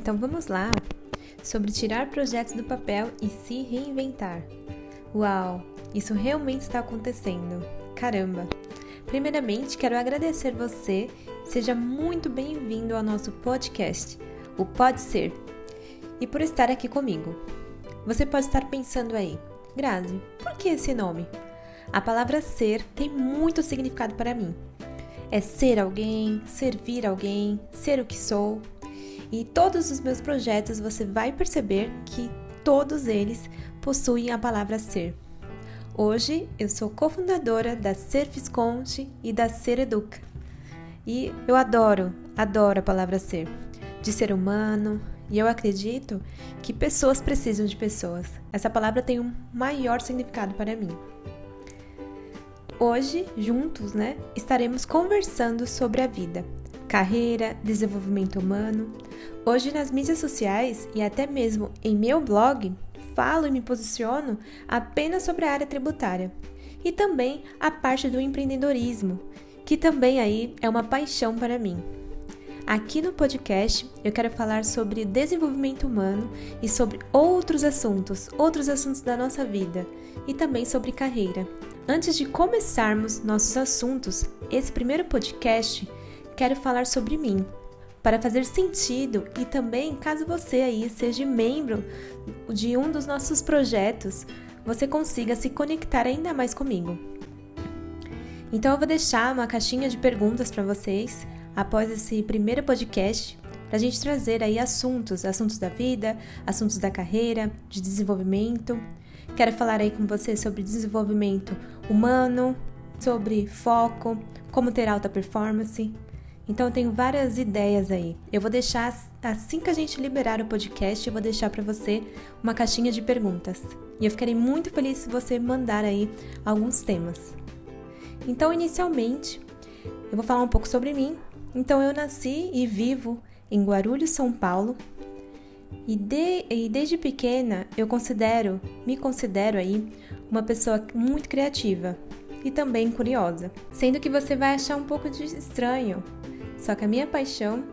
Então vamos lá sobre tirar projetos do papel e se reinventar. Uau, isso realmente está acontecendo. Caramba! Primeiramente, quero agradecer você. Seja muito bem-vindo ao nosso podcast, o Pode Ser, e por estar aqui comigo. Você pode estar pensando aí, Grazi, por que esse nome? A palavra ser tem muito significado para mim. É ser alguém, servir alguém, ser o que sou. E todos os meus projetos você vai perceber que todos eles possuem a palavra ser. Hoje eu sou cofundadora da Ser Visconti e da Ser Educa. E eu adoro, adoro a palavra ser, de ser humano, e eu acredito que pessoas precisam de pessoas. Essa palavra tem um maior significado para mim. Hoje, juntos, né, estaremos conversando sobre a vida, carreira, desenvolvimento humano. Hoje nas mídias sociais e até mesmo em meu blog, falo e me posiciono apenas sobre a área tributária e também a parte do empreendedorismo, que também aí é uma paixão para mim. Aqui no podcast eu quero falar sobre desenvolvimento humano e sobre outros assuntos, outros assuntos da nossa vida e também sobre carreira. Antes de começarmos nossos assuntos, esse primeiro podcast quero falar sobre mim, para fazer sentido e também caso você aí seja membro de um dos nossos projetos, você consiga se conectar ainda mais comigo. Então eu vou deixar uma caixinha de perguntas para vocês após esse primeiro podcast para a gente trazer aí assuntos, assuntos da vida, assuntos da carreira, de desenvolvimento. Quero falar aí com você sobre desenvolvimento humano, sobre foco, como ter alta performance, então eu tenho várias ideias aí. Eu vou deixar assim que a gente liberar o podcast, eu vou deixar para você uma caixinha de perguntas. E eu ficarei muito feliz se você mandar aí alguns temas. Então, inicialmente, eu vou falar um pouco sobre mim. Então, eu nasci e vivo em Guarulhos, São Paulo. E, de, e desde pequena eu considero, me considero aí uma pessoa muito criativa e também curiosa. Sendo que você vai achar um pouco de estranho só que a minha paixão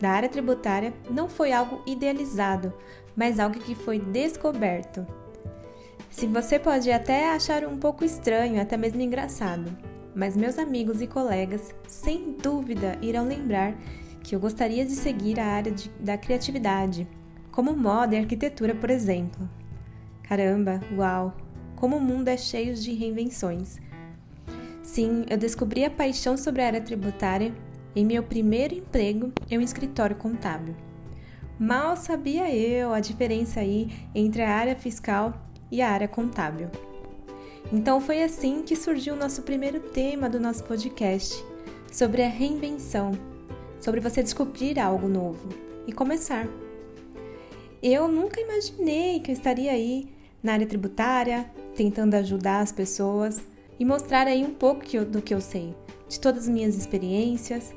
da área tributária não foi algo idealizado, mas algo que foi descoberto. Se você pode até achar um pouco estranho, até mesmo engraçado, mas meus amigos e colegas sem dúvida irão lembrar que eu gostaria de seguir a área de, da criatividade, como moda e arquitetura, por exemplo. Caramba, uau! Como o mundo é cheio de reinvenções. Sim, eu descobri a paixão sobre a área tributária em meu primeiro emprego em um escritório contábil. Mal sabia eu a diferença aí entre a área fiscal e a área contábil. Então foi assim que surgiu o nosso primeiro tema do nosso podcast, sobre a reinvenção, sobre você descobrir algo novo e começar. Eu nunca imaginei que eu estaria aí na área tributária, tentando ajudar as pessoas e mostrar aí um pouco do que eu sei, de todas as minhas experiências,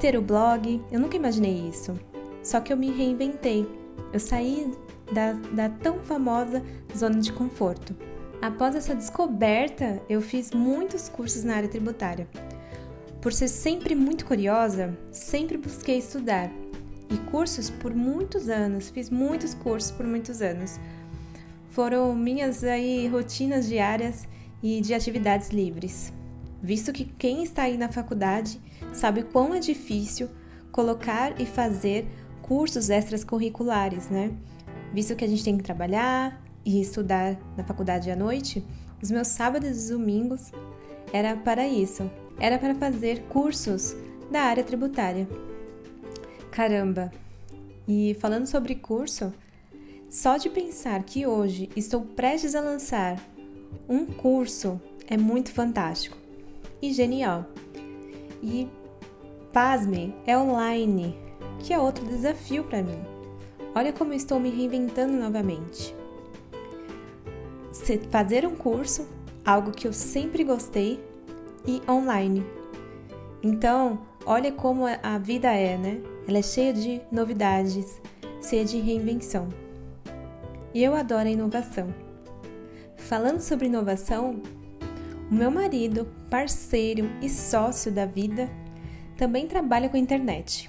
ter o blog, eu nunca imaginei isso. Só que eu me reinventei. Eu saí da, da tão famosa zona de conforto. Após essa descoberta, eu fiz muitos cursos na área tributária. Por ser sempre muito curiosa, sempre busquei estudar. E cursos por muitos anos, fiz muitos cursos por muitos anos. Foram minhas aí rotinas diárias e de atividades livres visto que quem está aí na faculdade sabe quão é difícil colocar e fazer cursos extracurriculares, né? Visto que a gente tem que trabalhar e estudar na faculdade à noite, os meus sábados e domingos era para isso. Era para fazer cursos da área tributária. Caramba! E falando sobre curso, só de pensar que hoje estou prestes a lançar um curso é muito fantástico e genial. E, pasme, é online, que é outro desafio para mim. Olha como estou me reinventando novamente. Fazer um curso, algo que eu sempre gostei, e online. Então, olha como a vida é, né? Ela é cheia de novidades, cheia de reinvenção. E eu adoro a inovação. Falando sobre inovação, o meu marido, parceiro e sócio da vida, também trabalha com internet.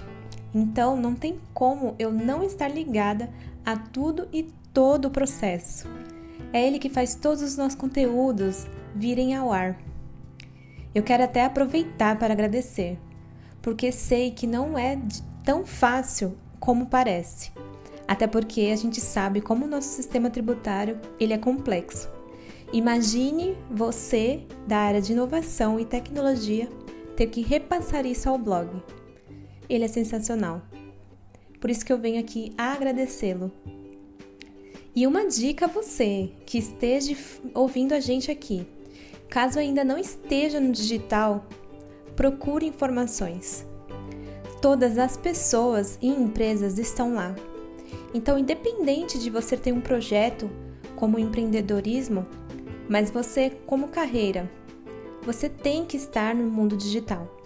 Então não tem como eu não estar ligada a tudo e todo o processo. É ele que faz todos os nossos conteúdos virem ao ar. Eu quero até aproveitar para agradecer, porque sei que não é tão fácil como parece. Até porque a gente sabe como o nosso sistema tributário ele é complexo. Imagine você da área de inovação e tecnologia ter que repassar isso ao blog. Ele é sensacional. Por isso que eu venho aqui agradecê-lo. E uma dica a você que esteja ouvindo a gente aqui. Caso ainda não esteja no digital, procure informações. Todas as pessoas e empresas estão lá. Então, independente de você ter um projeto como empreendedorismo, mas você, como carreira, você tem que estar no mundo digital.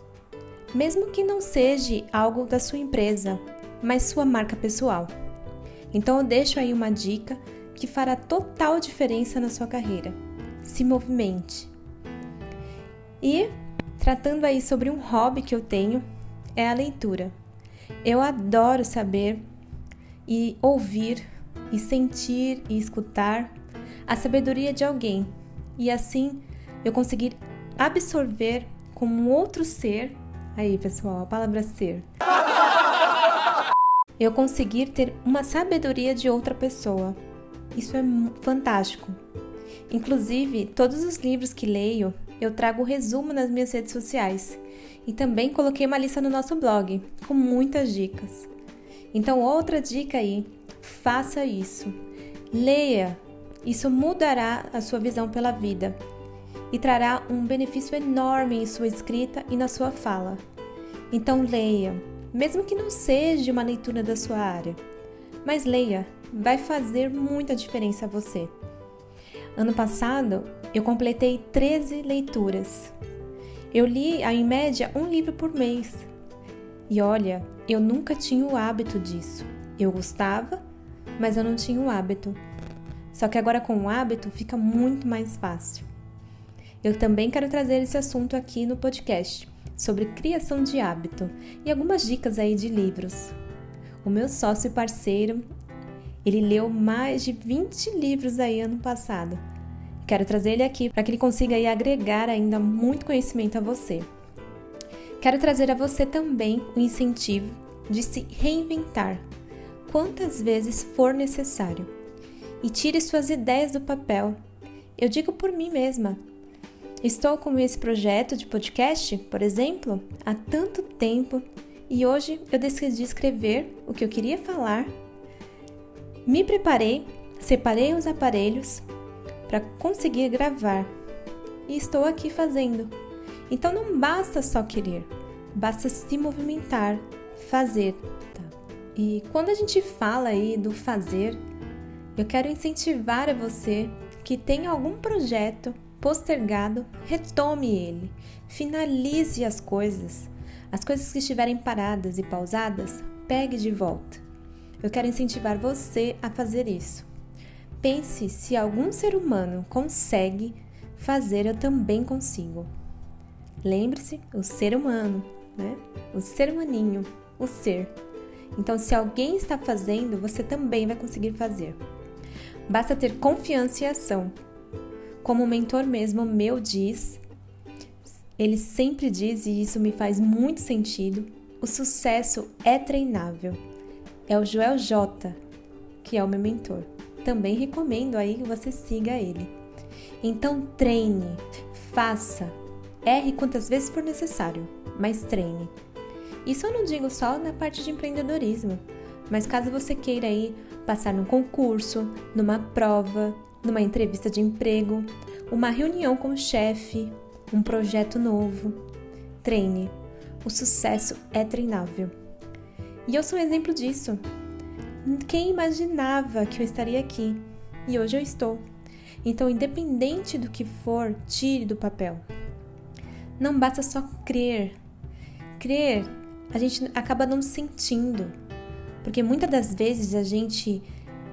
Mesmo que não seja algo da sua empresa, mas sua marca pessoal. Então eu deixo aí uma dica que fará total diferença na sua carreira. Se movimente. E tratando aí sobre um hobby que eu tenho, é a leitura. Eu adoro saber e ouvir e sentir e escutar a sabedoria de alguém e assim eu conseguir absorver como outro ser. Aí, pessoal, a palavra ser. Eu conseguir ter uma sabedoria de outra pessoa. Isso é fantástico. Inclusive, todos os livros que leio, eu trago o resumo nas minhas redes sociais. E também coloquei uma lista no nosso blog, com muitas dicas. Então, outra dica aí, faça isso. Leia, isso mudará a sua visão pela vida e trará um benefício enorme em sua escrita e na sua fala. Então leia, mesmo que não seja uma leitura da sua área, mas leia, vai fazer muita diferença a você. Ano passado, eu completei 13 leituras. Eu li, em média, um livro por mês. E olha, eu nunca tinha o hábito disso. Eu gostava, mas eu não tinha o hábito. Só que agora com o hábito fica muito mais fácil. Eu também quero trazer esse assunto aqui no podcast sobre criação de hábito e algumas dicas aí de livros. O meu sócio e parceiro, ele leu mais de 20 livros aí ano passado. Quero trazer ele aqui para que ele consiga aí agregar ainda muito conhecimento a você. Quero trazer a você também o incentivo de se reinventar quantas vezes for necessário e tire suas ideias do papel. Eu digo por mim mesma, Estou com esse projeto de podcast, por exemplo, há tanto tempo e hoje eu decidi escrever o que eu queria falar. Me preparei, separei os aparelhos para conseguir gravar e estou aqui fazendo. Então não basta só querer, basta se movimentar, fazer. E quando a gente fala aí do fazer, eu quero incentivar a você que tem algum projeto postergado, retome ele, finalize as coisas. As coisas que estiverem paradas e pausadas, pegue de volta. Eu quero incentivar você a fazer isso. Pense se algum ser humano consegue fazer, eu também consigo. Lembre-se, o ser humano, né? O ser humaninho, o ser. Então, se alguém está fazendo, você também vai conseguir fazer. Basta ter confiança e ação. Como o mentor mesmo meu diz, ele sempre diz, e isso me faz muito sentido: o sucesso é treinável. É o Joel J, que é o meu mentor. Também recomendo aí que você siga ele. Então treine, faça, erre quantas vezes for necessário, mas treine. Isso eu não digo só na parte de empreendedorismo, mas caso você queira aí passar num concurso, numa prova, numa entrevista de emprego, uma reunião com o chefe, um projeto novo. Treine. O sucesso é treinável. E eu sou um exemplo disso. Quem imaginava que eu estaria aqui? E hoje eu estou. Então, independente do que for, tire do papel. Não basta só crer. Crer, a gente acaba não sentindo. Porque muitas das vezes a gente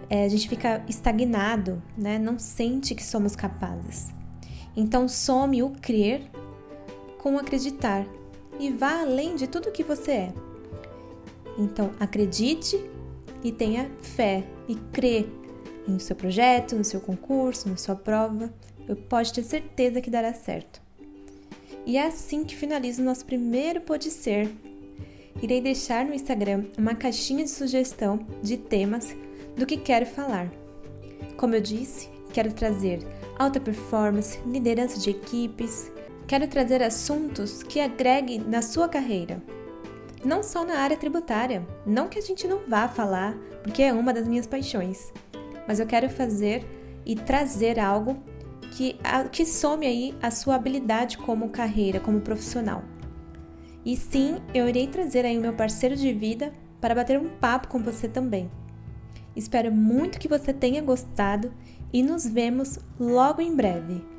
é, a gente fica estagnado, né? não sente que somos capazes. Então, some o crer com o acreditar e vá além de tudo que você é. Então, acredite e tenha fé e crê no seu projeto, no seu concurso, na sua prova. Eu pode ter certeza que dará certo. E é assim que finalizo o nosso primeiro Pode Ser. Irei deixar no Instagram uma caixinha de sugestão de temas do que quero falar. Como eu disse, quero trazer alta performance, liderança de equipes, quero trazer assuntos que agreguem na sua carreira. Não só na área tributária, não que a gente não vá falar, porque é uma das minhas paixões, mas eu quero fazer e trazer algo que, que some aí a sua habilidade como carreira, como profissional. E sim, eu irei trazer aí o meu parceiro de vida para bater um papo com você também. Espero muito que você tenha gostado e nos vemos logo em breve.